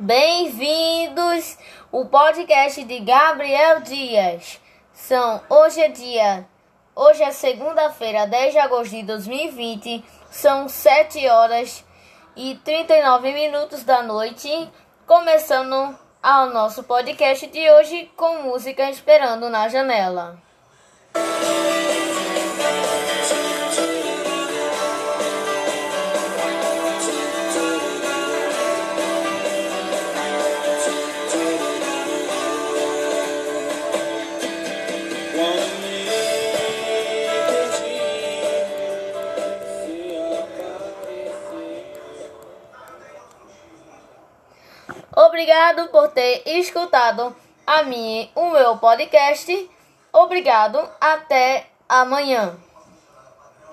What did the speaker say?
Bem-vindos o podcast de Gabriel Dias. São hoje é dia, hoje é segunda-feira, 10 de agosto de 2020. São 7 horas e 39 minutos da noite, começando ao nosso podcast de hoje com música Esperando na Janela. Obrigado por ter escutado a mim, o meu podcast. Obrigado, até amanhã.